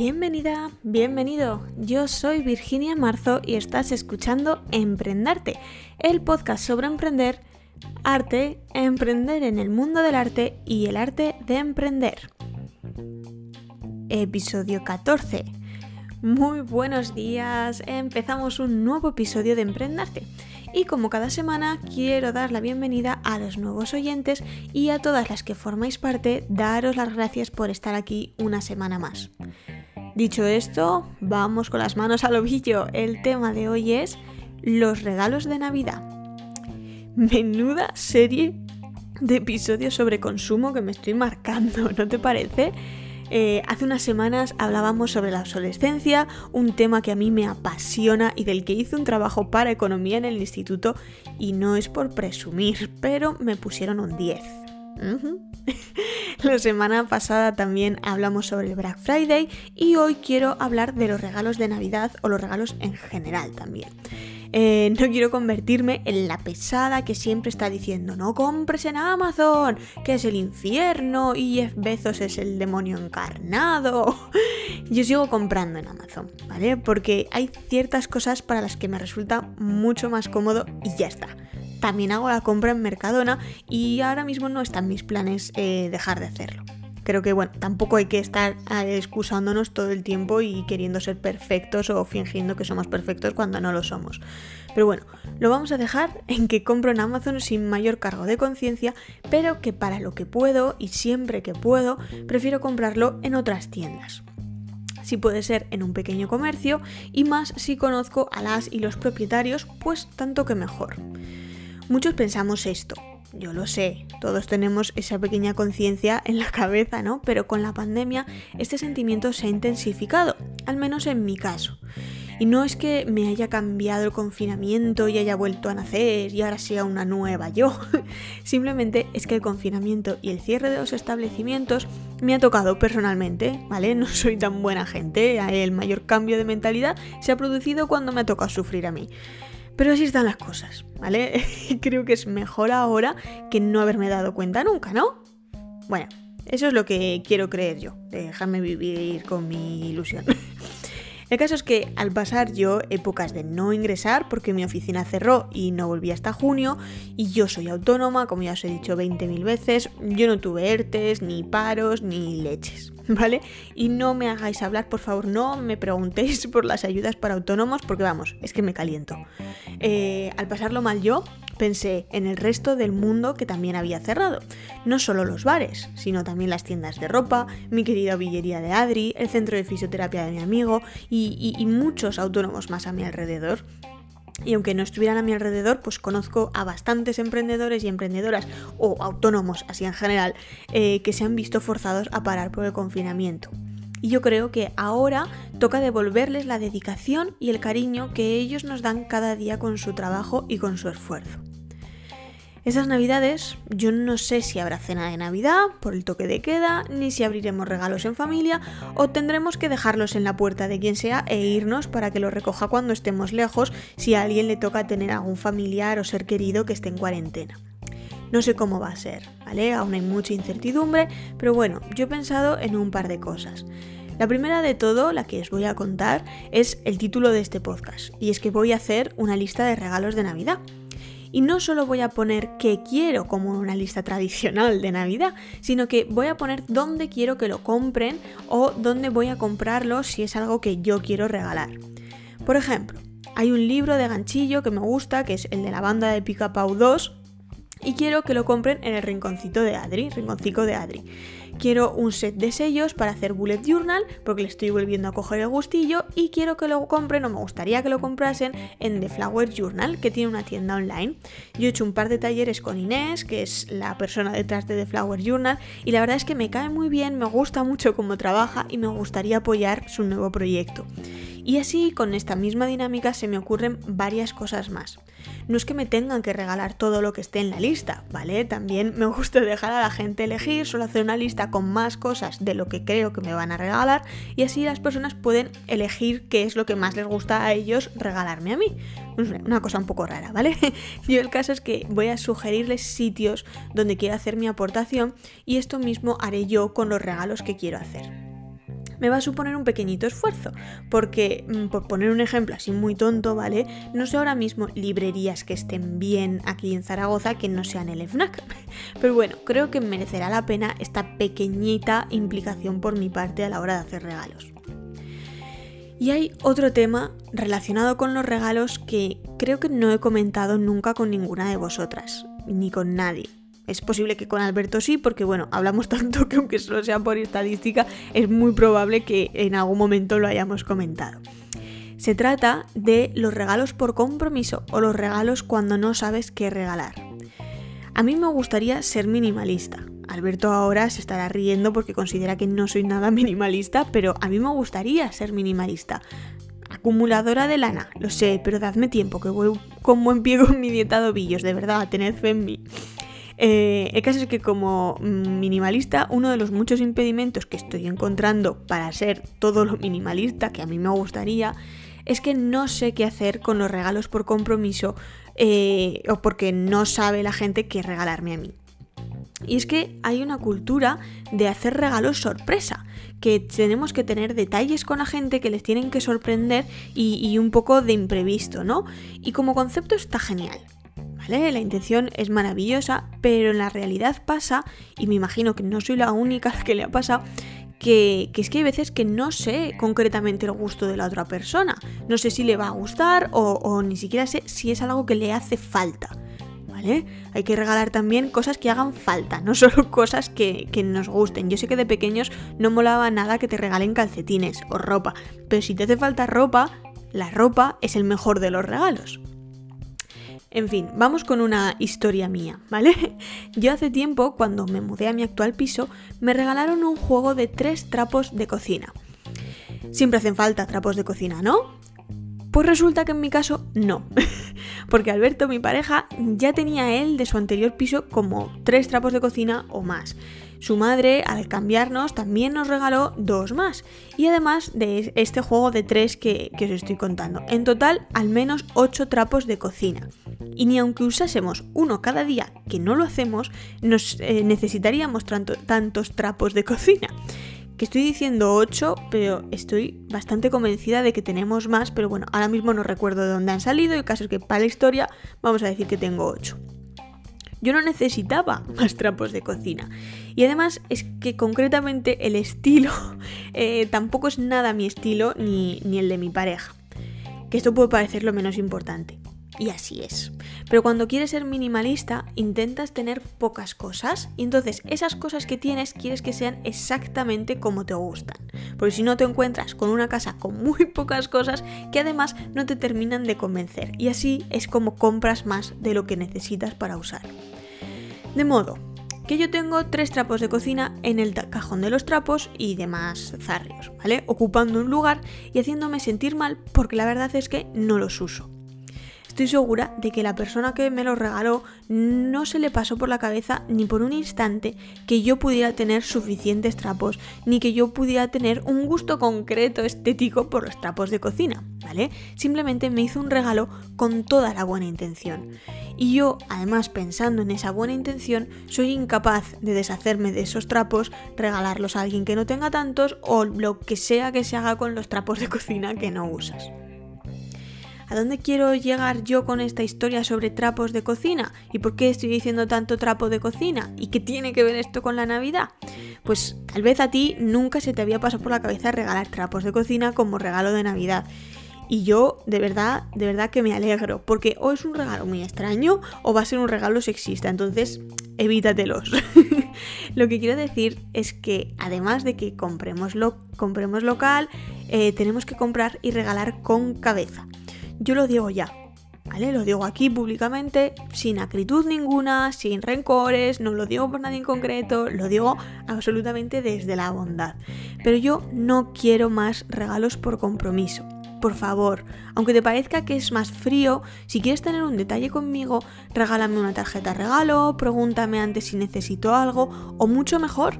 Bienvenida, bienvenido. Yo soy Virginia Marzo y estás escuchando Emprendarte, el podcast sobre emprender, arte, emprender en el mundo del arte y el arte de emprender. Episodio 14. Muy buenos días, empezamos un nuevo episodio de Emprendarte. Y como cada semana, quiero dar la bienvenida a los nuevos oyentes y a todas las que formáis parte, daros las gracias por estar aquí una semana más. Dicho esto, vamos con las manos al ovillo. El tema de hoy es los regalos de Navidad. Menuda serie de episodios sobre consumo que me estoy marcando, ¿no te parece? Eh, hace unas semanas hablábamos sobre la obsolescencia, un tema que a mí me apasiona y del que hice un trabajo para economía en el instituto y no es por presumir, pero me pusieron un 10. La semana pasada también hablamos sobre el Black Friday y hoy quiero hablar de los regalos de Navidad o los regalos en general también. Eh, no quiero convertirme en la pesada que siempre está diciendo no compres en Amazon, que es el infierno y Jeff Bezos es el demonio encarnado. Yo sigo comprando en Amazon, ¿vale? Porque hay ciertas cosas para las que me resulta mucho más cómodo y ya está. También hago la compra en Mercadona y ahora mismo no están mis planes eh, dejar de hacerlo creo que bueno, tampoco hay que estar eh, excusándonos todo el tiempo y queriendo ser perfectos o fingiendo que somos perfectos cuando no lo somos. Pero bueno, lo vamos a dejar en que compro en Amazon sin mayor cargo de conciencia, pero que para lo que puedo y siempre que puedo, prefiero comprarlo en otras tiendas si puede ser en un pequeño comercio y más si conozco a las y los propietarios, pues tanto que mejor. Muchos pensamos esto, yo lo sé, todos tenemos esa pequeña conciencia en la cabeza, ¿no? Pero con la pandemia este sentimiento se ha intensificado, al menos en mi caso. Y no es que me haya cambiado el confinamiento y haya vuelto a nacer y ahora sea una nueva yo. Simplemente es que el confinamiento y el cierre de los establecimientos me ha tocado personalmente, ¿vale? No soy tan buena gente. El mayor cambio de mentalidad se ha producido cuando me ha tocado sufrir a mí. Pero así están las cosas, ¿vale? Creo que es mejor ahora que no haberme dado cuenta nunca, ¿no? Bueno, eso es lo que quiero creer yo. Dejarme vivir con mi ilusión. El caso es que al pasar yo épocas de no ingresar porque mi oficina cerró y no volví hasta junio y yo soy autónoma, como ya os he dicho 20.000 veces, yo no tuve ERTES, ni paros, ni leches, ¿vale? Y no me hagáis hablar, por favor, no me preguntéis por las ayudas para autónomos porque vamos, es que me caliento. Eh, al pasarlo mal yo, pensé en el resto del mundo que también había cerrado. No solo los bares, sino también las tiendas de ropa, mi querida villería de Adri, el centro de fisioterapia de mi amigo y, muchos autónomos más a mi alrededor. Y aunque no estuvieran a mi alrededor, pues conozco a bastantes emprendedores y emprendedoras, o autónomos así en general, eh, que se han visto forzados a parar por el confinamiento. Y yo creo que ahora toca devolverles la dedicación y el cariño que ellos nos dan cada día con su trabajo y con su esfuerzo. Esas navidades yo no sé si habrá cena de Navidad por el toque de queda, ni si abriremos regalos en familia o tendremos que dejarlos en la puerta de quien sea e irnos para que los recoja cuando estemos lejos si a alguien le toca tener algún familiar o ser querido que esté en cuarentena. No sé cómo va a ser, ¿vale? Aún hay mucha incertidumbre, pero bueno, yo he pensado en un par de cosas. La primera de todo, la que os voy a contar, es el título de este podcast, y es que voy a hacer una lista de regalos de Navidad. Y no solo voy a poner qué quiero como una lista tradicional de Navidad, sino que voy a poner dónde quiero que lo compren o dónde voy a comprarlo si es algo que yo quiero regalar. Por ejemplo, hay un libro de ganchillo que me gusta, que es el de la banda de Pica Pau 2, y quiero que lo compren en el rinconcito de Adri, rinconcito de Adri. Quiero un set de sellos para hacer bullet journal porque le estoy volviendo a coger el gustillo y quiero que lo compren o me gustaría que lo comprasen en The Flower Journal que tiene una tienda online. Yo he hecho un par de talleres con Inés, que es la persona detrás de The Flower Journal y la verdad es que me cae muy bien, me gusta mucho cómo trabaja y me gustaría apoyar su nuevo proyecto. Y así, con esta misma dinámica, se me ocurren varias cosas más. No es que me tengan que regalar todo lo que esté en la lista, ¿vale? También me gusta dejar a la gente elegir, solo hacer una lista con más cosas de lo que creo que me van a regalar y así las personas pueden elegir qué es lo que más les gusta a ellos regalarme a mí. Una cosa un poco rara, ¿vale? Yo el caso es que voy a sugerirles sitios donde quiero hacer mi aportación y esto mismo haré yo con los regalos que quiero hacer. Me va a suponer un pequeñito esfuerzo, porque, mm, por poner un ejemplo así muy tonto, ¿vale? No sé ahora mismo librerías que estén bien aquí en Zaragoza que no sean el FNAC. Pero bueno, creo que merecerá la pena esta pequeñita implicación por mi parte a la hora de hacer regalos. Y hay otro tema relacionado con los regalos que creo que no he comentado nunca con ninguna de vosotras, ni con nadie. Es posible que con Alberto sí, porque bueno, hablamos tanto que aunque solo sea por estadística, es muy probable que en algún momento lo hayamos comentado. Se trata de los regalos por compromiso o los regalos cuando no sabes qué regalar. A mí me gustaría ser minimalista, Alberto ahora se estará riendo porque considera que no soy nada minimalista, pero a mí me gustaría ser minimalista. Acumuladora de lana, lo sé, pero dadme tiempo, que voy con buen pie con mi dieta de ovillos, de verdad, tened fe en mí. Eh, el caso es que como minimalista, uno de los muchos impedimentos que estoy encontrando para ser todo lo minimalista que a mí me gustaría, es que no sé qué hacer con los regalos por compromiso eh, o porque no sabe la gente qué regalarme a mí. Y es que hay una cultura de hacer regalos sorpresa, que tenemos que tener detalles con la gente que les tienen que sorprender y, un poco de imprevisto, ¿no? Y como concepto está genial. ¿Vale? La intención es maravillosa, pero en la realidad pasa, y me imagino que no soy la única que le ha pasado, que, es que hay veces que no sé concretamente el gusto de la otra persona. No sé si le va a gustar o, ni siquiera sé si es algo que le hace falta. Hay que regalar también cosas que hagan falta, no solo cosas que, que, nos gusten. Yo sé que de pequeños no molaba nada que te regalen calcetines o ropa, pero si te hace falta ropa, la ropa es el mejor de los regalos. En fin, vamos con una historia mía, ¿vale? Yo hace tiempo, cuando me mudé a mi actual piso, me regalaron un juego de tres trapos de cocina. Siempre hacen falta trapos de cocina, ¿no? Pues resulta que en mi caso no. Porque Alberto, mi pareja, ya tenía él de su anterior piso como tres trapos de cocina o más. Su madre, al cambiarnos, también nos regaló dos más. Y además de este juego de tres que, os estoy contando. En total, al menos ocho trapos de cocina. Y ni aunque usásemos uno cada día, que no lo hacemos, nos eh, necesitaríamos tantos trapos de cocina que estoy diciendo 8, pero estoy bastante convencida de que tenemos más, pero bueno, ahora mismo no recuerdo de dónde han salido, el caso es que para la historia vamos a decir que tengo 8. Yo no necesitaba más trapos de cocina. Y además es que concretamente el estilo eh, tampoco es nada mi estilo ni, ni el de mi pareja. Que esto puede parecer lo menos importante y así es. Pero cuando quieres ser minimalista, intentas tener pocas cosas y entonces esas cosas que tienes quieres que sean exactamente como te gustan. Porque si no te encuentras con una casa con muy pocas cosas que además no te terminan de convencer y así es como compras más de lo que necesitas para usar. De modo que yo tengo tres trapos de cocina en el cajón de los trapos y demás zarrios, ¿vale? Ocupando un lugar y haciéndome sentir mal porque la verdad es que no los uso estoy segura de que la persona que me lo regaló no se le pasó por la cabeza ni por un instante que yo pudiera tener suficientes trapos, ni que yo pudiera tener un gusto concreto estético por los trapos de cocina, ¿vale? Simplemente me hizo un regalo con toda la buena intención. Y yo, además pensando en esa buena intención, soy incapaz de deshacerme de esos trapos, regalarlos a alguien que no tenga tantos o lo que sea que se haga con los trapos de cocina que no usas. ¿A dónde quiero llegar yo con esta historia sobre trapos de cocina? ¿Y por qué estoy diciendo tanto trapo de cocina? ¿Y qué tiene que ver esto con la Navidad? Pues tal vez a ti nunca se te había pasado por la cabeza regalar trapos de cocina como regalo de Navidad. Y yo de verdad, de verdad que me alegro, porque o es un regalo muy extraño o va a ser un regalo sexista, entonces evítatelos. lo que quiero decir es que además de que compremos, compremos local, eh, tenemos que comprar y regalar con cabeza yo lo digo ya, ¿vale? Lo digo aquí públicamente, sin acritud ninguna, sin rencores, no lo digo por nadie en concreto, lo digo absolutamente desde la bondad. Pero yo no quiero más regalos por compromiso. Por favor, aunque te parezca que es más frío, si quieres tener un detalle conmigo, regálame una tarjeta regalo, pregúntame antes si necesito algo, o mucho mejor,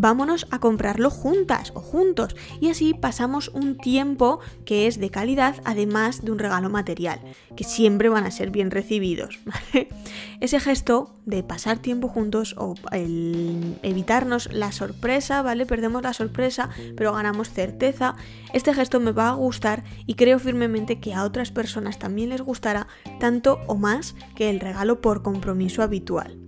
vámonos a comprarlo juntas o juntos y así pasamos un tiempo que es de calidad además de un regalo material, que siempre van a ser bien recibidos. Ese gesto de pasar tiempo juntos o el evitarnos la sorpresa, ¿vale? Perdemos la sorpresa, pero ganamos certeza. Este gesto me va a gustar y creo firmemente que a otras personas también les gustará tanto o más que el regalo por compromiso habitual.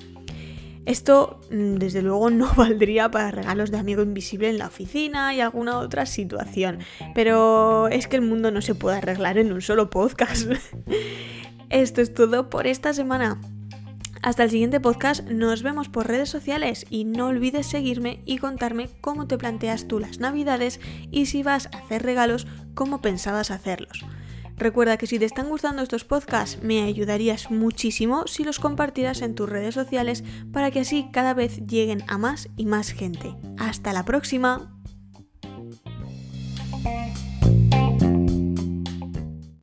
Esto, mm, desde luego, no valdría para regalos de amigo invisible en la oficina y alguna otra situación, pero es que el mundo no se puede arreglar en un solo podcast. Esto es todo por esta semana. Hasta el siguiente podcast, nos vemos por redes sociales y no olvides seguirme y contarme cómo te planteas tú las navidades y si vas a hacer regalos, cómo pensabas hacerlos. Recuerda que si te están gustando estos podcasts, me ayudarías muchísimo si los compartieras en tus redes sociales para que así cada vez lleguen a más y más gente. Hasta la próxima.